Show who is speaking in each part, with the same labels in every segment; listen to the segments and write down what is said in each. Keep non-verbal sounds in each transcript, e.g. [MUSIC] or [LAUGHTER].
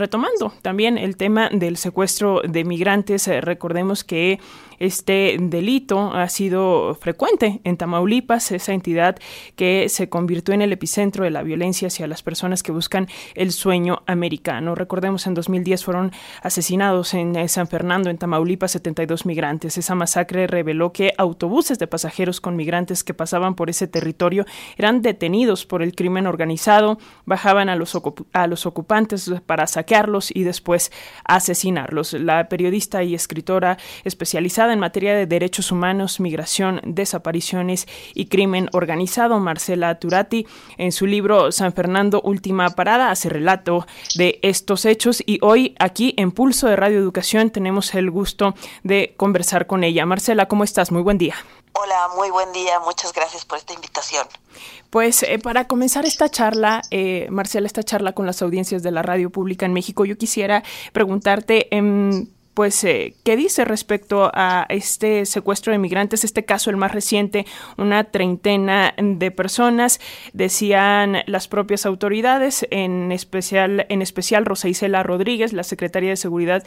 Speaker 1: retomando también el tema del secuestro de migrantes, recordemos que este delito ha sido frecuente en Tamaulipas, esa entidad que se convirtió en el epicentro de la violencia hacia las personas que buscan el sueño americano. Recordemos, en 2010 fueron asesinados en San Fernando, en Tamaulipas, 72 migrantes. Esa masacre reveló que autobuses de pasajeros con migrantes que pasaban por ese territorio eran detenidos por el crimen organizado, bajaban a los, a los ocupantes para y después asesinarlos. La periodista y escritora especializada en materia de derechos humanos, migración, desapariciones y crimen organizado, Marcela Turati, en su libro San Fernando Última Parada, hace relato de estos hechos y hoy aquí en Pulso de Radio Educación tenemos el gusto de conversar con ella. Marcela, ¿cómo estás? Muy buen día.
Speaker 2: Muy buen día. Muchas gracias por esta invitación.
Speaker 1: Pues eh, para comenzar esta charla, eh, Marcela, esta charla con las audiencias de la radio pública en México, yo quisiera preguntarte... en pues, eh, ¿qué dice respecto a este secuestro de migrantes? Este caso, el más reciente, una treintena de personas, decían las propias autoridades, en especial, en especial Rosa Isela Rodríguez, la secretaria de Seguridad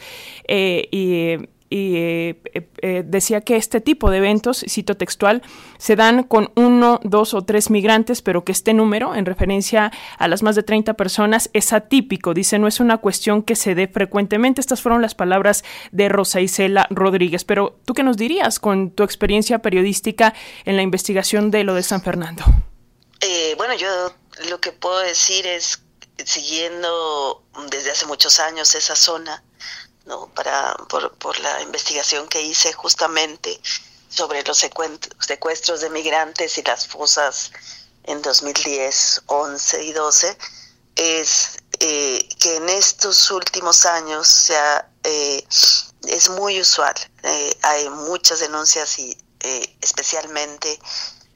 Speaker 1: eh, y y eh, eh, eh, decía que este tipo de eventos, cito textual, se dan con uno, dos o tres migrantes, pero que este número, en referencia a las más de 30 personas, es atípico. Dice, no es una cuestión que se dé frecuentemente. Estas fueron las palabras de Rosa Isela Rodríguez. Pero, ¿tú qué nos dirías con tu experiencia periodística en la investigación de lo de San Fernando?
Speaker 2: bueno, yo lo que puedo decir es, siguiendo desde hace muchos años esa zona, ¿no? Para, por, por la investigación que hice justamente sobre los secuestros de migrantes y las fosas en 2010, 11 y 12, es eh, que en estos últimos años eh, es muy usual. Eh, hay muchas denuncias y especialmente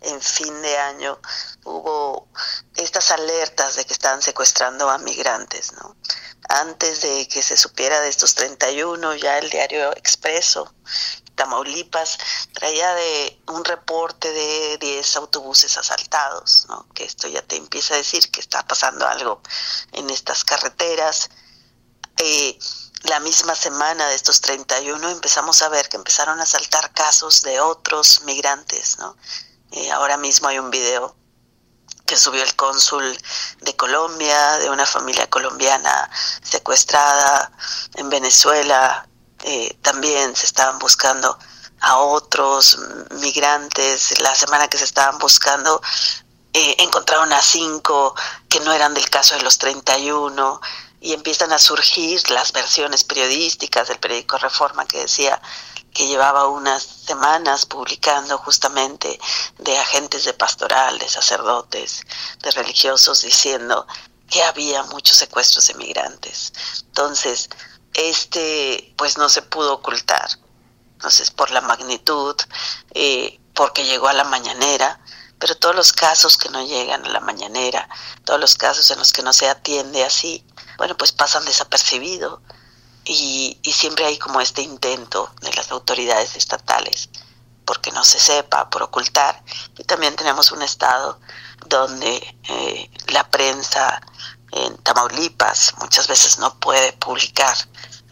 Speaker 2: en fin de año hubo estas alertas de que estaban secuestrando a migrantes, ¿no? Antes de que se supiera de estos 31, ya el diario Expreso, Tamaulipas, traía de un reporte de 10 autobuses asaltados, ¿no? que esto ya te empieza a decir que está pasando algo en estas carreteras. Eh, la misma semana de estos 31 empezamos a ver que empezaron a saltar casos de otros migrantes. ¿no? Eh, ahora mismo hay un video que subió el cónsul de Colombia, de una familia colombiana secuestrada en Venezuela. Eh, también se estaban buscando a otros migrantes. La semana que se estaban buscando, eh, encontraron a cinco que no eran del caso de los 31 y empiezan a surgir las versiones periodísticas del periódico Reforma que decía que llevaba unas semanas publicando justamente de agentes de pastoral, de sacerdotes, de religiosos, diciendo que había muchos secuestros de migrantes. Entonces, este pues no se pudo ocultar. Entonces, por la magnitud, eh, porque llegó a la mañanera, pero todos los casos que no llegan a la mañanera, todos los casos en los que no se atiende así, bueno, pues pasan desapercibidos y, siempre hay como este intento de las autoridades estatales porque no se sepa, por ocultar. Y también tenemos un estado donde eh, la prensa en Tamaulipas muchas veces no puede publicar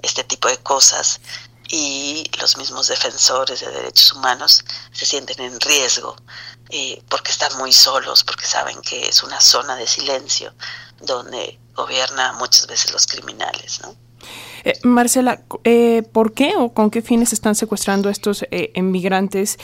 Speaker 2: este tipo de cosas y los mismos defensores de derechos humanos se sienten en riesgo eh, porque están muy solos, porque saben que es una zona de silencio donde gobierna muchas veces los criminales, ¿no?
Speaker 1: Eh, Marcela, eh, ¿por qué o con qué fines están secuestrando a estos eh, inmigrantes?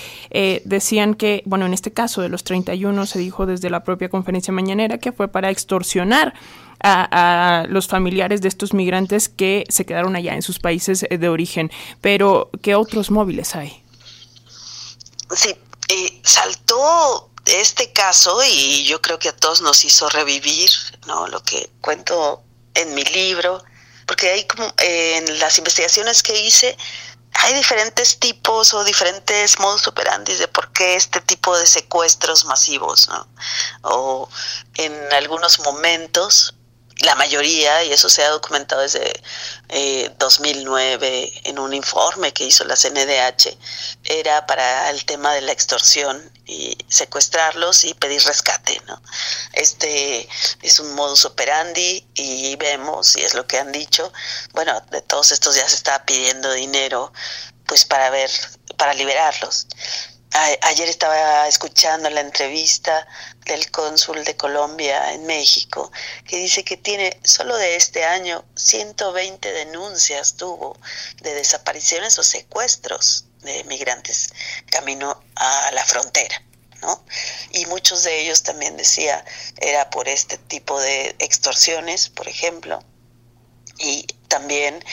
Speaker 1: decían que, bueno, en este caso de los 31 se dijo desde la propia conferencia mañanera que fue para extorsionar a, los familiares de estos migrantes que se quedaron allá en sus países de origen. Pero, ¿qué otros móviles hay?
Speaker 2: Sí, saltó este caso y yo creo que a todos nos hizo revivir, ¿no? Lo que cuento en mi libro, porque hay como en las investigaciones que hice hay diferentes tipos o diferentes modos operandi de por qué este tipo de secuestros masivos, ¿no? O en algunos momentos la mayoría, y eso se ha documentado desde 2009 eh, en un informe que hizo la CNDH, era para el tema de la extorsión y secuestrarlos y pedir rescate. ¿no? Este es un modus operandi y vemos, y es lo que han dicho, bueno, de todos estos ya se está pidiendo dinero pues para ver, para liberarlos ayer estaba escuchando la entrevista del cónsul de Colombia en México, que dice que tiene solo de este año 120 denuncias tuvo de desapariciones o secuestros de migrantes camino a la frontera. ¿no? Y muchos de ellos también decía era por este tipo de extorsiones, por ejemplo, y también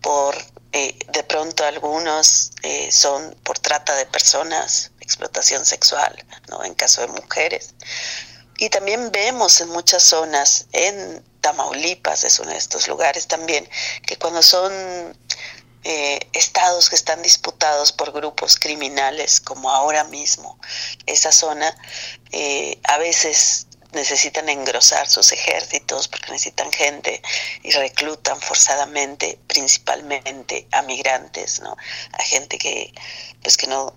Speaker 2: por eh, de pronto algunos eh, son por trata de personas, explotación sexual, ¿no? En caso de mujeres. Y también vemos en muchas zonas, en Tamaulipas es uno de estos lugares también, que cuando son eh, estados que están disputados por grupos criminales, como ahora mismo, esa zona, a veces necesitan engrosar sus ejércitos porque necesitan gente y reclutan forzadamente principalmente a migrantes, ¿no? A gente que pues que no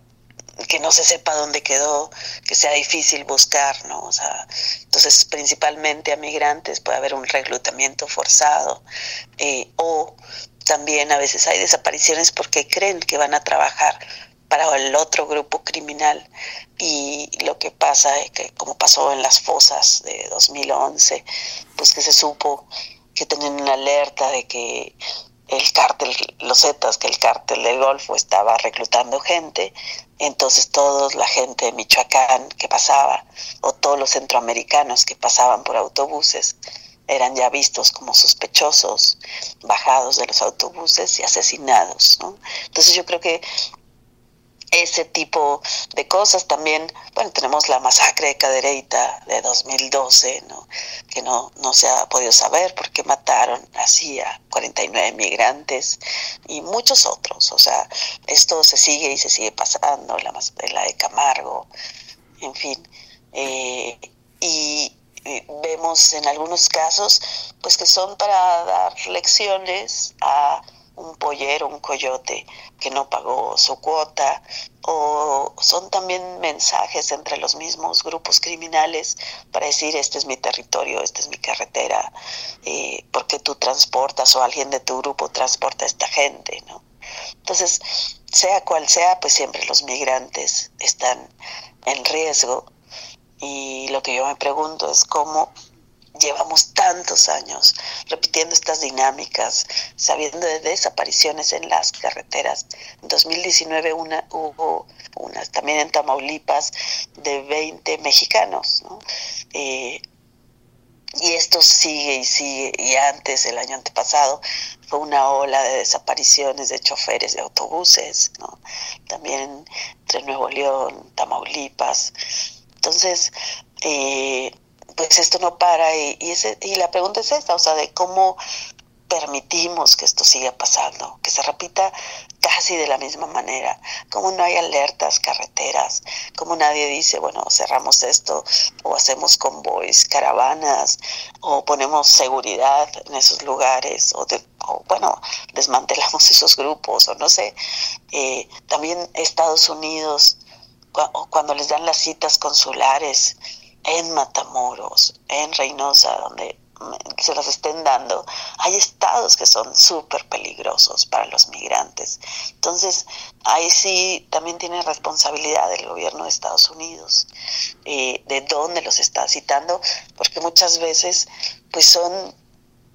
Speaker 2: que no se sepa dónde quedó, que sea difícil buscar, ¿no? O sea, entonces principalmente a migrantes puede haber un reclutamiento forzado eh, o también a veces hay desapariciones porque creen que van a trabajar para el otro grupo criminal y lo que pasa es que como pasó en las fosas de 2011 pues que se supo que tenían una alerta de que el cártel, los Zetas, que el cártel del Golfo estaba reclutando gente, entonces toda la gente de Michoacán que pasaba, o todos los centroamericanos que pasaban por autobuses, eran ya vistos como sospechosos, bajados de los autobuses y asesinados. Entonces yo creo que ese tipo de cosas. También, bueno, tenemos la masacre de Cadereyta de 2012, ¿no? que no, no se ha podido saber porque mataron así a 49 migrantes y muchos otros. O sea, esto se sigue y se sigue pasando, la, la de Camargo, en fin. Eh, y vemos en algunos casos pues que son para dar lecciones a un pollero, un coyote que no pagó su cuota, o son también mensajes entre los mismos grupos criminales para decir este es mi territorio, esta es mi carretera, eh, porque tú transportas o alguien de tu grupo transporta a esta gente, ¿no? Entonces, sea cual sea, pues siempre los migrantes están en riesgo y lo que yo me pregunto es cómo llevamos tantos años repitiendo estas dinámicas, sabiendo de desapariciones en las carreteras. En 2019 una, hubo unas también en Tamaulipas de 20 mexicanos. Eh, y esto sigue y sigue. Y antes, el año antepasado, fue una ola de desapariciones de choferes de autobuses, ¿no? también entre Nuevo León, Tamaulipas. Entonces, eh, pues esto no para y, y, ese, y la pregunta es esta, o sea, de cómo permitimos que esto siga pasando, que se repita casi de la misma manera, como no hay alertas, carreteras, como nadie dice, bueno, cerramos esto o hacemos convoys, caravanas o ponemos seguridad en esos lugares o, bueno, desmantelamos [LAUGHS] esos grupos o no sé. Eh, también Estados Unidos, cuando les dan las citas consulares, en Matamoros, en Reynosa, donde se las estén dando, hay estados que son súper peligrosos para los migrantes. Entonces, ahí sí también tiene responsabilidad el gobierno de Estados Unidos, eh, de dónde los está citando, porque muchas veces pues son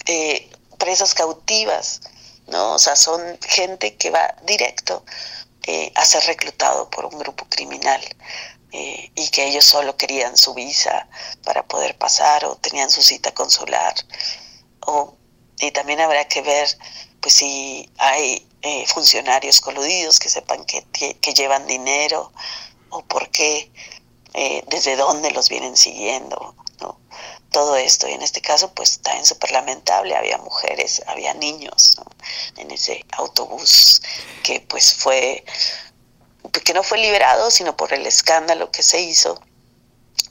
Speaker 2: eh, presas cautivas, ¿no? O sea, son gente que va directo eh, a ser reclutado por un grupo criminal. Eh, y que ellos solo querían su visa para poder pasar o tenían su cita consular. O, y también habrá que ver pues si hay eh, funcionarios coludidos que sepan que, que, llevan dinero o por qué, eh, desde dónde los vienen siguiendo, ¿no? Todo esto, y en este caso, pues también súper lamentable, había mujeres, había niños en ese autobús que pues fue que no fue liberado, sino por el escándalo que se hizo,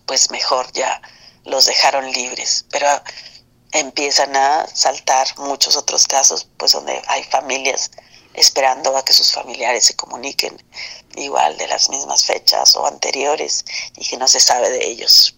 Speaker 2: pues mejor ya los dejaron libres. Pero empiezan a saltar muchos otros casos, pues donde hay familias esperando a que sus familiares se comuniquen igual de las mismas fechas o anteriores y que no se sabe de ellos.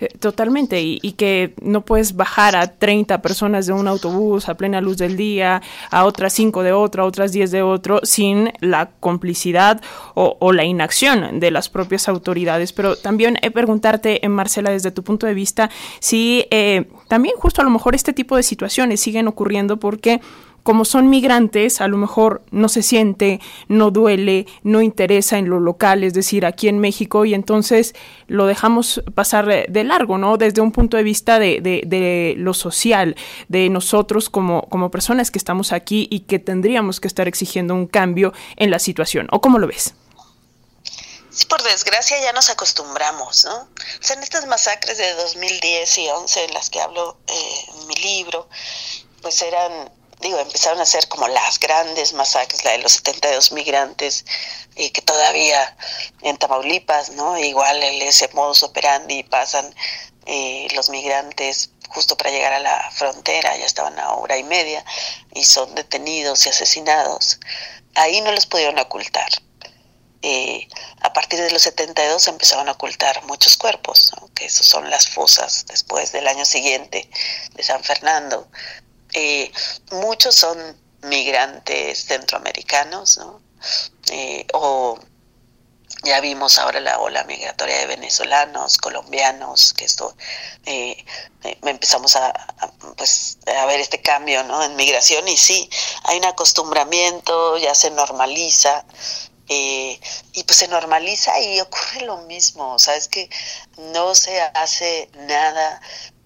Speaker 1: Eh, totalmente, y, que no puedes bajar a 30 personas de un autobús a plena luz del día, a otras 5 de otro, a otras 10 de otro, sin la complicidad o, la inacción de las propias autoridades. Pero también he preguntarte, eh, Marcela, desde tu punto de vista, si eh, también justo a lo mejor este tipo de situaciones siguen ocurriendo porque como son migrantes, a lo mejor no se siente, no duele, no interesa en lo local, es decir, aquí en México, y entonces lo dejamos pasar de largo, ¿no? Desde un punto de vista de, de, lo social, de nosotros como, como personas que estamos aquí y que tendríamos que estar exigiendo un cambio en la situación. ¿O cómo lo ves?
Speaker 2: Sí, por desgracia ya nos acostumbramos, ¿no? O sea, en estas masacres de 2010 y 11 en las que hablo eh, en mi libro, pues eran digo, empezaron a ser como las grandes masacres, la de los 72 migrantes, y que todavía en Tamaulipas, ¿no? Igual ese modus operandi pasan eh, los migrantes justo para llegar a la frontera, ya estaban a hora y media, y son detenidos y asesinados. Ahí no los pudieron ocultar. Eh, a partir de los 72 empezaron a ocultar muchos cuerpos, que esos son las fosas después del año siguiente de San Fernando, eh, muchos son migrantes centroamericanos, ¿no? Eh, o ya vimos ahora la ola migratoria de venezolanos, colombianos, que esto eh, empezamos a, pues, a ver este cambio ¿no? en migración y sí, hay un acostumbramiento, ya se normaliza. Y pues se normaliza y ocurre lo mismo, o sea, es que no se hace nada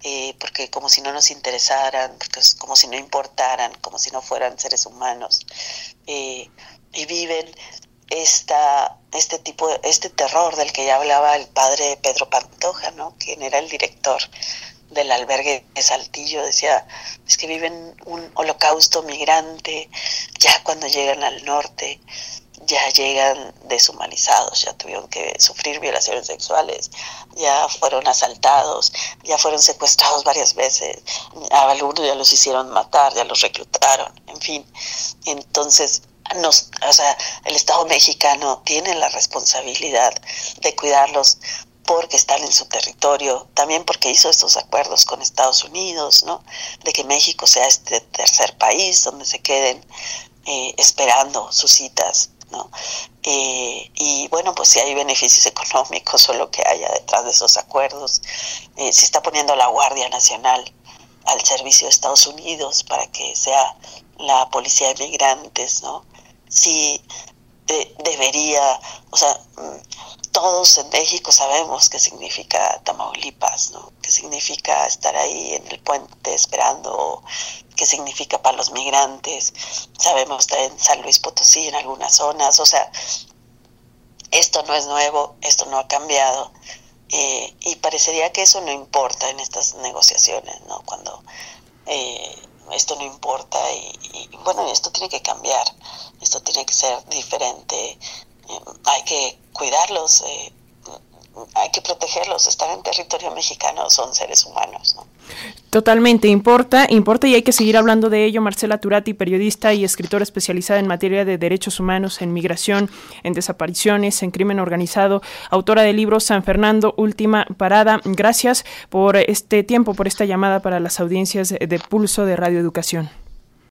Speaker 2: eh, porque como si no nos interesaran, porque es como si no importaran, como si no fueran seres humanos, eh, y viven esta, este tipo, este terror del que ya hablaba el padre Pedro Pantoja, ¿no? quien era el director del albergue de Saltillo, decía, es que viven un holocausto migrante ya cuando llegan al norte, ya llegan deshumanizados, ya tuvieron que sufrir violaciones sexuales, ya fueron asaltados, ya fueron secuestrados varias veces, a algunos ya los hicieron matar, ya los reclutaron, en fin. Entonces, nos, o sea, el Estado mexicano tiene la responsabilidad de cuidarlos porque están en su territorio, también porque hizo estos acuerdos con Estados Unidos, ¿no? De que México sea este tercer país donde se queden eh, esperando sus citas ¿no? Eh, y bueno, pues si hay beneficios económicos o lo que haya detrás de esos acuerdos, eh, se está poniendo la Guardia Nacional al servicio de Estados Unidos para que sea la policía de migrantes, ¿no? Sí, debería, o sea, mm, todos en México sabemos qué significa Tamaulipas, ¿no? Qué significa estar ahí en el puente esperando, qué significa para los migrantes. Sabemos en San Luis Potosí, en algunas zonas, o sea, esto no es nuevo, esto no ha cambiado. Eh, y parecería que eso no importa en estas negociaciones, ¿no? Cuando eh, esto no importa y, bueno, esto tiene que cambiar, esto tiene que ser diferente, eh, hay que cuidarlos, eh, hay que protegerlos, están en territorio mexicano, son seres humanos. ¿no?
Speaker 1: Totalmente, importa, importa y hay que seguir hablando de ello. Marcela Turati, periodista y escritora especializada en materia de derechos humanos, en migración, en desapariciones, en crimen organizado, autora del libro San Fernando, Última Parada. Gracias por este tiempo, por esta llamada para las audiencias de Pulso de Radio Educación.